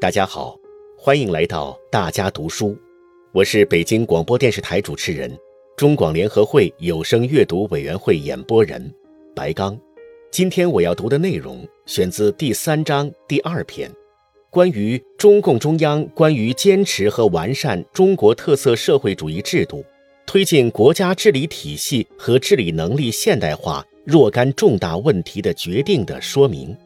大家好，欢迎来到大家读书，我是北京广播电视台主持人、中广联合会有声阅读委员会演播人白刚。今天我要读的内容选自第三章第二篇，关于中共中央关于坚持和完善中国特色社会主义制度、推进国家治理体系和治理能力现代化若干重大问题的决定的说明。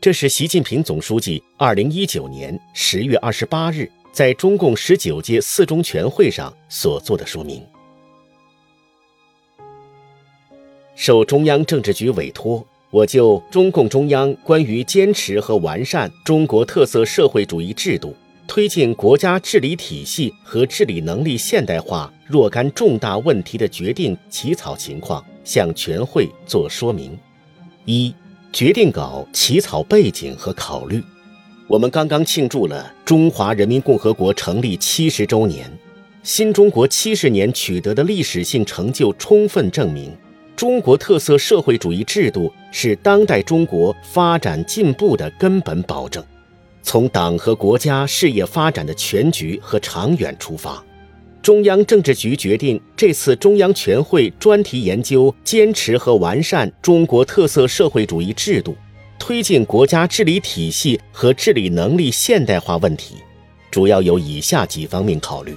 这是习近平总书记二零一九年十月二十八日在中共十九届四中全会上所做的说明。受中央政治局委托，我就中共中央关于坚持和完善中国特色社会主义制度、推进国家治理体系和治理能力现代化若干重大问题的决定起草情况，向全会作说明。一。决定稿起草背景和考虑。我们刚刚庆祝了中华人民共和国成立七十周年，新中国七十年取得的历史性成就，充分证明中国特色社会主义制度是当代中国发展进步的根本保证。从党和国家事业发展的全局和长远出发。中央政治局决定，这次中央全会专题研究坚持和完善中国特色社会主义制度、推进国家治理体系和治理能力现代化问题，主要有以下几方面考虑：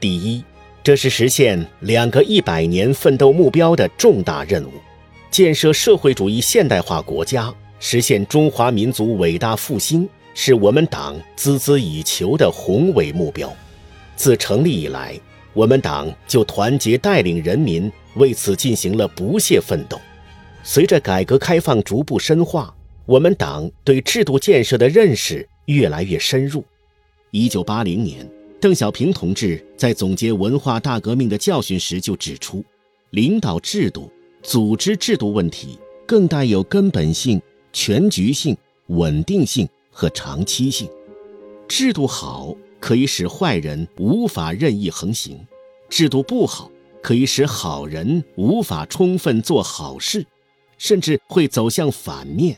第一，这是实现两个一百年奋斗目标的重大任务，建设社会主义现代化国家，实现中华民族伟大复兴，是我们党孜孜以求的宏伟目标。自成立以来，我们党就团结带领人民为此进行了不懈奋斗。随着改革开放逐步深化，我们党对制度建设的认识越来越深入。一九八零年，邓小平同志在总结文化大革命的教训时就指出，领导制度、组织制度问题更带有根本性、全局性、稳定性和长期性。制度好。可以使坏人无法任意横行，制度不好可以使好人无法充分做好事，甚至会走向反面。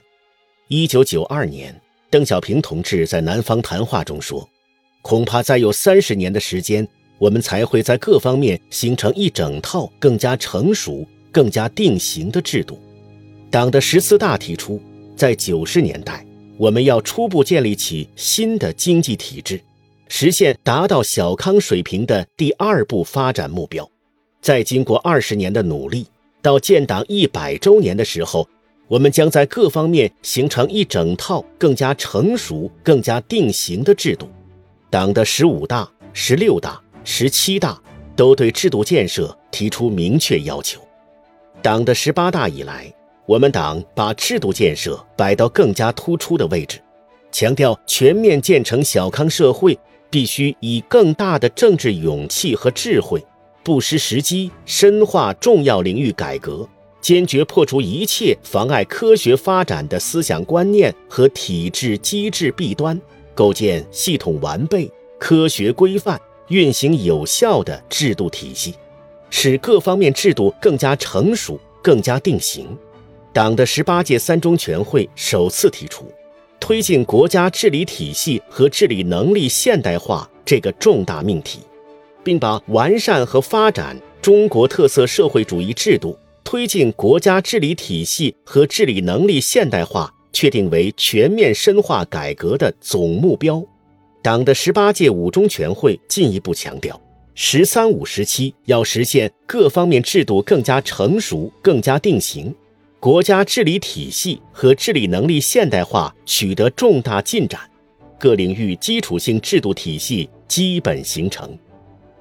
一九九二年，邓小平同志在南方谈话中说：“恐怕再有三十年的时间，我们才会在各方面形成一整套更加成熟、更加定型的制度。”党的十四大提出，在九十年代，我们要初步建立起新的经济体制。实现达到小康水平的第二步发展目标，在经过二十年的努力，到建党一百周年的时候，我们将在各方面形成一整套更加成熟、更加定型的制度。党的十五大、十六大、十七大都对制度建设提出明确要求。党的十八大以来，我们党把制度建设摆到更加突出的位置，强调全面建成小康社会。必须以更大的政治勇气和智慧，不失时机，深化重要领域改革，坚决破除一切妨碍科学发展的思想观念和体制机制弊端，构建系统完备、科学规范、运行有效的制度体系，使各方面制度更加成熟、更加定型。党的十八届三中全会首次提出。推进国家治理体系和治理能力现代化这个重大命题，并把完善和发展中国特色社会主义制度、推进国家治理体系和治理能力现代化确定为全面深化改革的总目标。党的十八届五中全会进一步强调，“十三五”时期要实现各方面制度更加成熟、更加定型。国家治理体系和治理能力现代化取得重大进展，各领域基础性制度体系基本形成。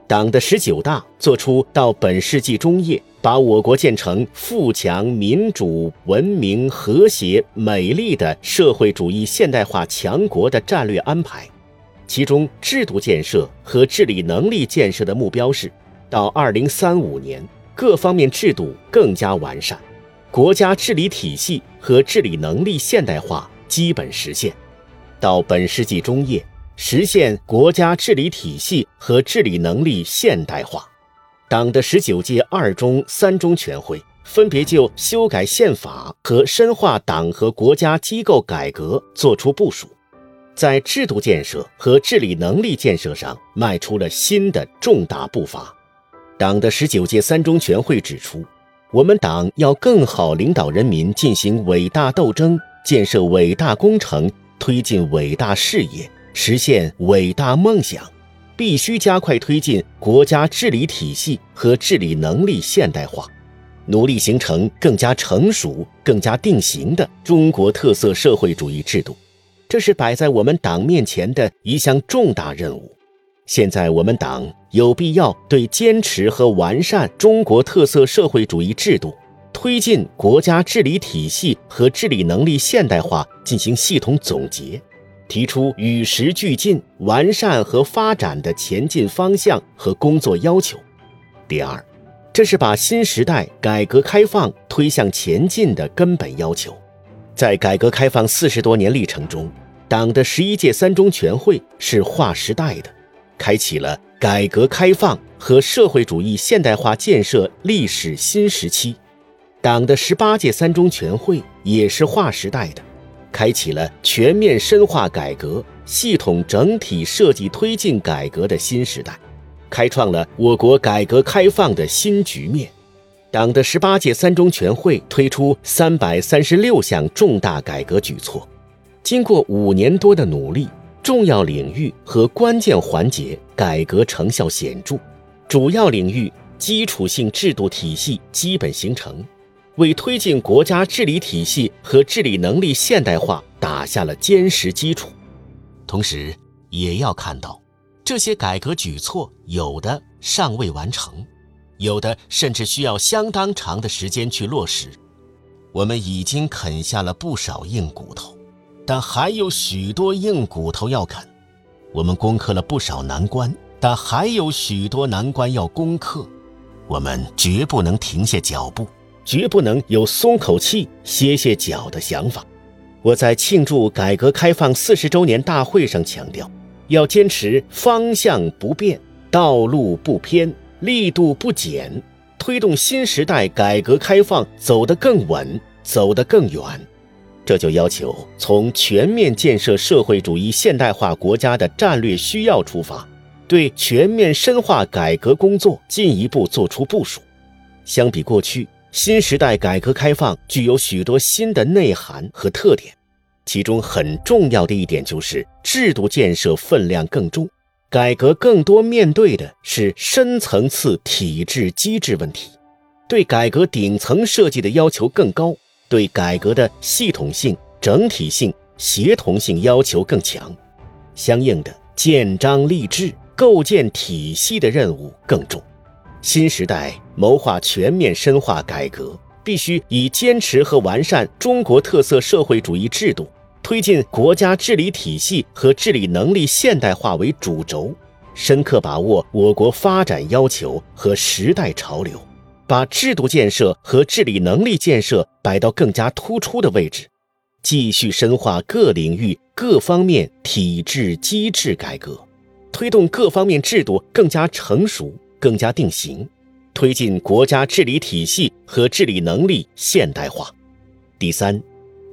党的十九大作出到本世纪中叶把我国建成富强、民主、文明、和谐、美丽的社会主义现代化强国的战略安排，其中制度建设和治理能力建设的目标是，到二零三五年各方面制度更加完善。国家治理体系和治理能力现代化基本实现，到本世纪中叶实现国家治理体系和治理能力现代化。党的十九届二中、三中全会分别就修改宪法和深化党和国家机构改革作出部署。在制度建设和治理能力建设上迈出了新的重大步伐。党的十九届三中全会指出，我们党要更好领导人民进行伟大斗争，建设伟大工程，推进伟大事业，实现伟大梦想，必须加快推进国家治理体系和治理能力现代化。努力形成更加成熟、更加定型的中国特色社会主义制度，这是摆在我们党面前的一项重大任务。现在，我们党有必要对坚持和完善中国特色社会主义制度、推进国家治理体系和治理能力现代化进行系统总结，提出与时俱进、完善和发展的前进方向和工作要求。第二。这是把新时代改革开放推向前进的根本要求。在改革开放四十多年历程中，党的十一届三中全会是划时代的，开启了改革开放和社会主义现代化建设历史新时期；党的十八届三中全会也是划时代的，开启了全面深化改革、系统整体设计推进改革的新时代。开创了我国改革开放的新局面。党的十八届三中全会推出三百三十六项重大改革举措，经过五年多的努力，重要领域和关键环节改革成效显著，主要领域基础性制度体系基本形成，为推进国家治理体系和治理能力现代化打下了坚实基础。同时，也要看到。这些改革举措有的尚未完成，有的甚至需要相当长的时间去落实。我们已经啃下了不少硬骨头，但还有许多硬骨头要啃。我们攻克了不少难关，但还有许多难关要攻克。我们绝不能停下脚步，绝不能有松口气、歇歇脚的想法。我在庆祝改革开放四十周年大会上强调。要坚持方向不变、道路不偏、力度不减，推动新时代改革开放走得更稳、走得更远。这就要求从全面建设社会主义现代化国家的战略需要出发，对全面深化改革工作进一步作出部署。相比过去，新时代改革开放具有许多新的内涵和特点。其中很重要的一点就是制度建设分量更重，改革更多面对的是深层次体制机制问题，对改革顶层设计的要求更高，对改革的系统性、整体性、协同性要求更强，相应的建章立制、构建体系的任务更重。新时代谋划全面深化改革。必须以坚持和完善中国特色社会主义制度，推进国家治理体系和治理能力现代化为主轴，深刻把握我国发展要求和时代潮流，把制度建设和治理能力建设摆到更加突出的位置，继续深化各领域各方面体制机制改革，推动各方面制度更加成熟、更加定型。推进国家治理体系和治理能力现代化。第三，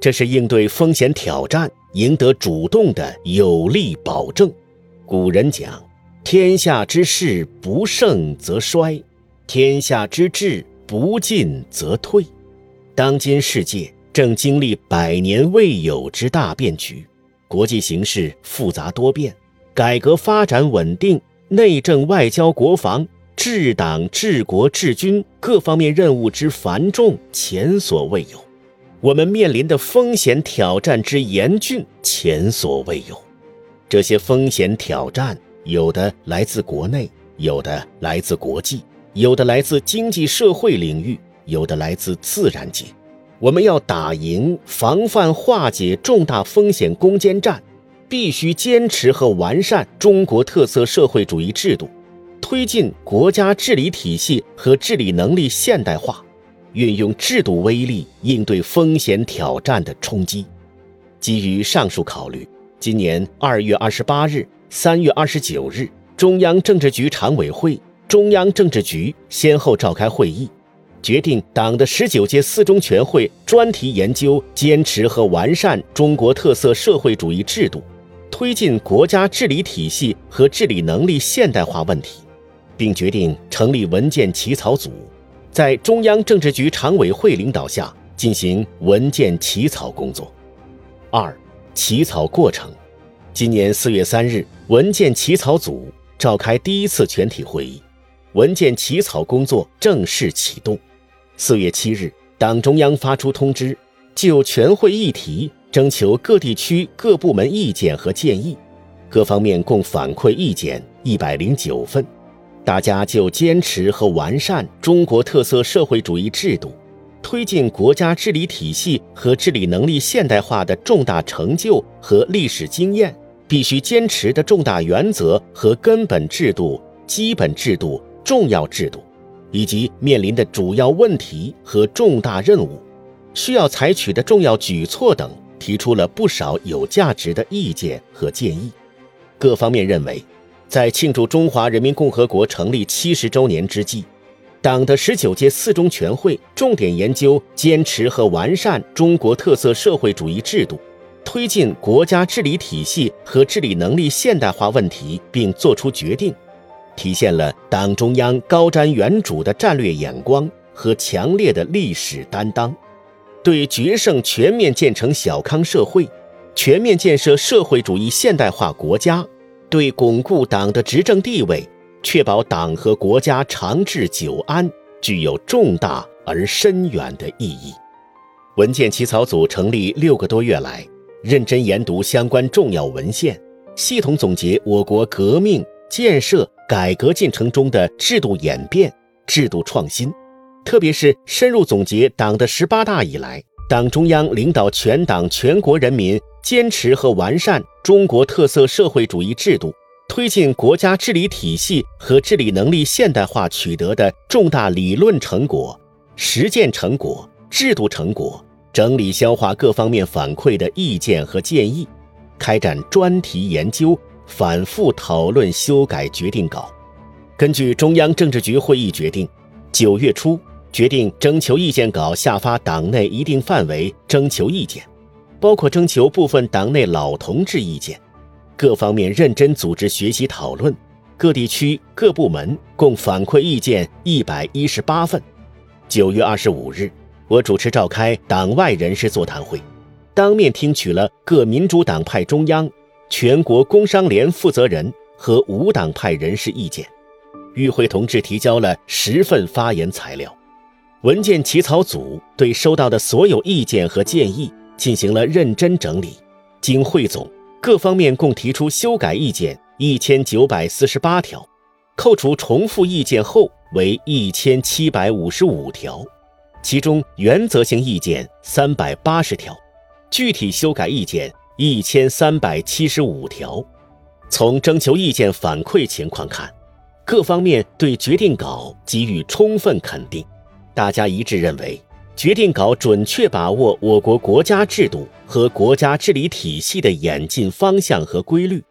这是应对风险挑战、赢得主动的有力保证。古人讲：“天下之事不盛则衰，天下之治不进则退。”当今世界正经历百年未有之大变局，国际形势复杂多变，改革发展稳定，内政外交国防。治党、治国、治军各方面任务之繁重，前所未有；我们面临的风险挑战之严峻，前所未有。这些风险挑战，有的来自国内，有的来自国际，有的来自经济社会领域，有的来自自然界。我们要打赢防范化解重大风险攻坚战，必须坚持和完善中国特色社会主义制度。推进国家治理体系和治理能力现代化，运用制度威力应对风险挑战的冲击。基于上述考虑，今年二月二十八日、三月二十九日，中央政治局常委会、中央政治局先后召开会议，决定党的十九届四中全会专题研究坚持和完善中国特色社会主义制度。推进国家治理体系和治理能力现代化问题，并决定成立文件起草组，在中央政治局常委会领导下进行文件起草工作。二、起草过程。今年四月三日，文件起草组召开第一次全体会议，文件起草工作正式启动。四月七日，党中央发出通知，就全会议题征求各地区各部门意见和建议，各方面共反馈意见一百零九份。大家就坚持和完善中国特色社会主义制度，推进国家治理体系和治理能力现代化的重大成就和历史经验，必须坚持的重大原则和根本制度、基本制度、重要制度。以及面临的主要问题和重大任务，需要采取的重要举措等，提出了不少有价值的意见和建议。各方面认为，在庆祝中华人民共和国成立七十周年之际，党的十九届四中全会重点研究、坚持和完善中国特色社会主义制度，推进国家治理体系和治理能力现代化问题，并作出决定。体现了党中央高瞻远瞩的战略眼光和强烈的历史担当，对决胜全面建成小康社会、全面建设社会主义现代化国家，对巩固党的执政地位、确保党和国家长治久安，具有重大而深远的意义。文件起草组成立六个多月来，认真研读相关重要文献，系统总结我国革命建设。改革进程中的制度演变、制度创新，特别是深入总结党的十八大以来，党中央领导全党全国人民坚持和完善中国特色社会主义制度，推进国家治理体系和治理能力现代化取得的重大理论成果、实践成果、制度成果，整理消化各方面反馈的意见和建议，开展专题研究。反复讨论修改决定稿，根据中央政治局会议决定，九月初决定征求意见稿下发党内一定范围征求意见，包括征求部分党内老同志意见。各方面认真组织学习讨论，各地区各部门共反馈意见一百一十八份。九月二十五日，我主持召开党外人士座谈会，当面听取了各民主党派中央。全国工商联负责人和无党派人士意见，与会同志提交了十份发言材料。文件起草组对收到的所有意见和建议进行了认真整理，经汇总，各方面共提出修改意见一千九百四十八条，扣除重复意见后为一千七百五十五条，其中原则性意见三百八十条，具体修改意见。一千三百七十五条。从征求意见反馈情况看，各方面对决定稿给予充分肯定。大家一致认为，决定稿准确把握我国国家制度和国家治理体系的演进方向和规律，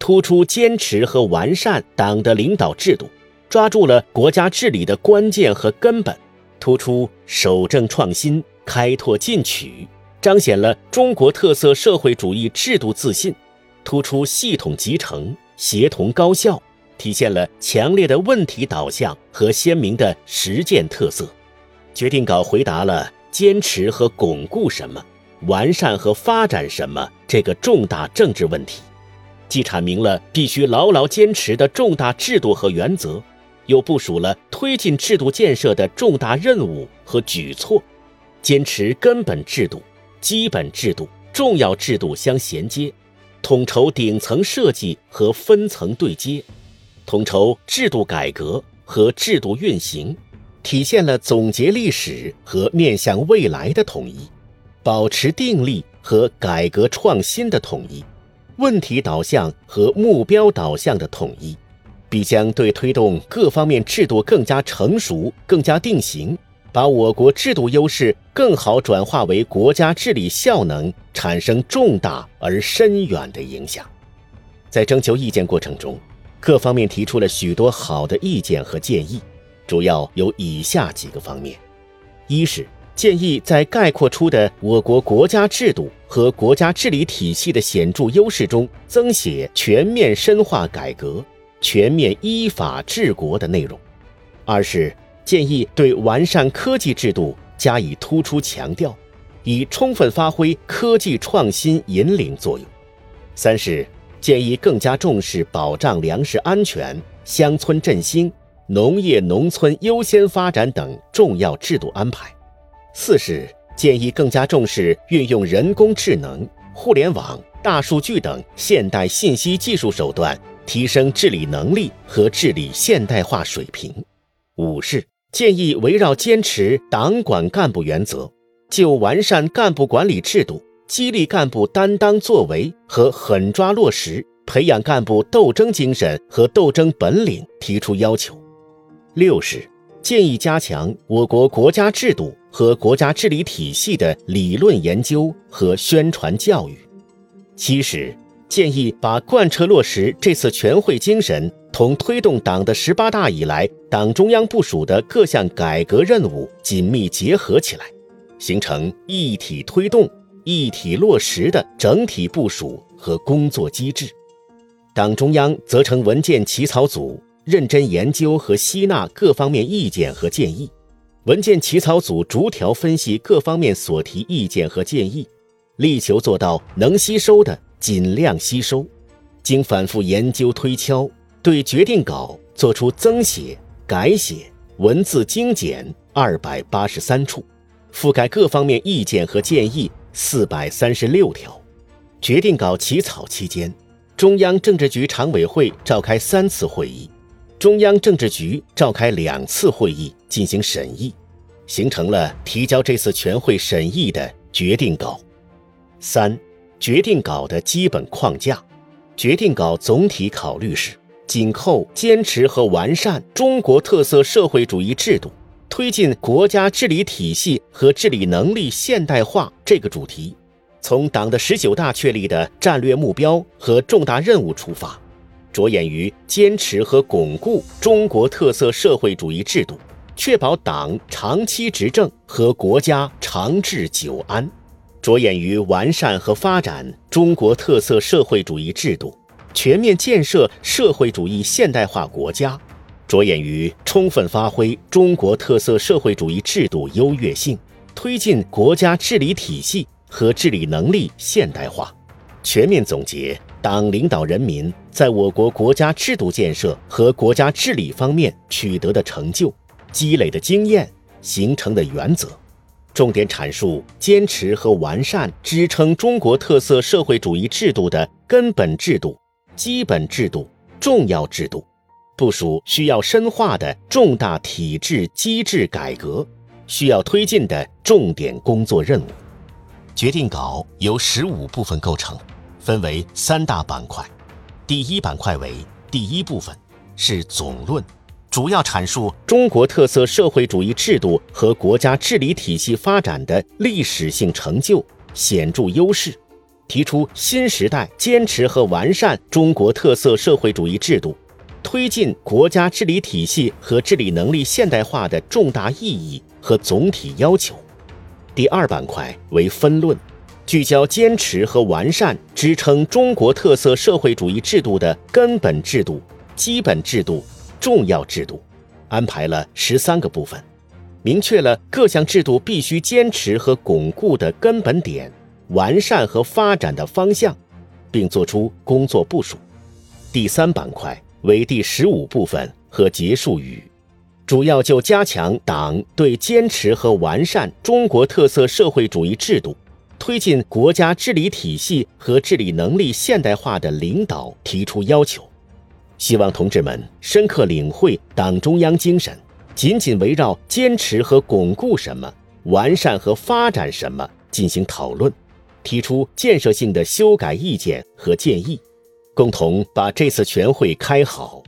突出坚持和完善党的领导制度，抓住了国家治理的关键和根本，突出守正创新、开拓进取。彰显了中国特色社会主义制度自信，突出系统集成、协同高效，体现了强烈的问题导向和鲜明的实践特色。决定稿回答了坚持和巩固什么、完善和发展什么这个重大政治问题，既阐明了必须牢牢坚持的重大制度和原则，又部署了推进制度建设的重大任务和举措，坚持根本制度。基本制度、重要制度相衔接，统筹顶层设计和分层对接，统筹制度改革和制度运行，体现了总结历史和面向未来的统一，保持定力和改革创新的统一，问题导向和目标导向的统一，必将对推动各方面制度更加成熟、更加定型。把我国制度优势更好转化为国家治理效能，产生重大而深远的影响。在征求意见过程中，各方面提出了许多好的意见和建议，主要有以下几个方面：一是建议在概括出的我国国家制度和国家治理体系的显著优势中，增写全面深化改革、全面依法治国的内容；二是建议对完善科技制度加以突出强调，以充分发挥科技创新引领作用；三是建议更加重视保障粮食安全、乡村振兴、农业农村优先发展等重要制度安排。四是建议更加重视运用人工智能、互联网、大数据等现代信息技术手段，提升治理能力和治理现代化水平。五是建议围绕坚持党管干部原则，就完善干部管理制度、激励干部担当作为和狠抓落实、培养干部斗争精神和斗争本领提出要求。六是建议加强我国国家制度。和国家治理体系的理论研究和宣传教育。七是建议把贯彻落实这次全会精神同推动党的十八大以来党中央部署的各项改革任务紧密结合起来，形成一体推动、一体落实的整体部署和工作机制。党中央责成文件起草组认真研究和吸纳各方面意见和建议。文件起草组逐条分析各方面所提意见和建议，力求做到能吸收的尽量吸收。经反复研究推敲，对决定稿作出增写、改写，文字精简二百八十三处，覆盖各方面意见和建议四百三十六条。决定稿起草期间，中央政治局常委会召开三次会议。中央政治局召开两次会议进行审议，形成了提交这次全会审议的决定稿。三、决定稿的基本框架。决定稿总体考虑是紧扣坚持和完善中国特色社会主义制度，推进国家治理体系和治理能力现代化这个主题，从党的十九大确立的战略目标和重大任务出发。着眼于坚持和巩固中国特色社会主义制度，确保党长期执政和国家长治久安；着眼于完善和发展中国特色社会主义制度，全面建设社会主义现代化国家；着眼于充分发挥中国特色社会主义制度优越性，推进国家治理体系和治理能力现代化。全面总结党领导人民在我国国家制度建设和国家治理方面取得的成就、积累的经验、形成的原则，重点阐述坚持和完善支撑中国特色社会主义制度的根本制度、基本制度、重要制度，部署需要深化的重大体制机制改革，需要推进的重点工作任务。决定稿由十五部分构成。分为三大板块，第一板块为第一部分，是总论，主要阐述中国特色社会主义制度和国家治理体系发展的历史性成就、显著优势，提出新时代坚持和完善中国特色社会主义制度，推进国家治理体系和治理能力现代化的重大意义和总体要求。第二板块为分论。聚焦坚持和完善支撑中国特色社会主义制度的根本制度、基本制度、重要制度，安排了十三个部分，明确了各项制度必须坚持和巩固的根本点、完善和发展的方向，并作出工作部署。第三板块为第十五部分和结束语，主要就加强党对坚持和完善中国特色社会主义制度。推进国家治理体系和治理能力现代化的领导提出要求，希望同志们深刻领会党中央精神，紧紧围绕坚持和巩固什么、完善和发展什么进行讨论，提出建设性的修改意见和建议，共同把这次全会开好。